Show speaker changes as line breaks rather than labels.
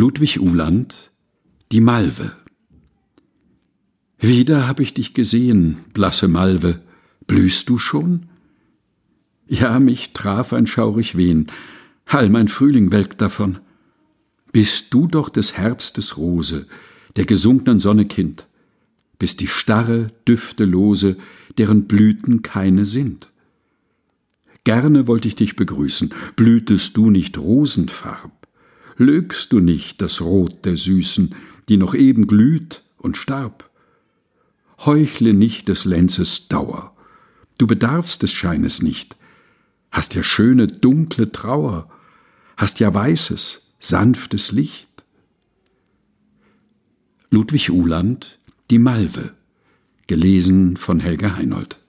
Ludwig Uhland Die Malve Wieder hab ich dich gesehen, blasse Malve, blühst du schon? Ja, mich traf ein schaurig Wehen, Hall mein Frühling welkt davon. Bist du doch des Herbstes Rose, der gesunkenen Sonne Kind, bist die starre, düftelose, deren Blüten keine sind. Gerne wollte ich dich begrüßen, blühtest du nicht rosenfarb, lögst du nicht das Rot der Süßen, die noch eben glüht und starb. Heuchle nicht des Lenzes Dauer, du bedarfst des Scheines nicht, hast ja schöne dunkle Trauer, hast ja weißes, sanftes Licht. Ludwig Uhland Die Malve. Gelesen von Helga Heinold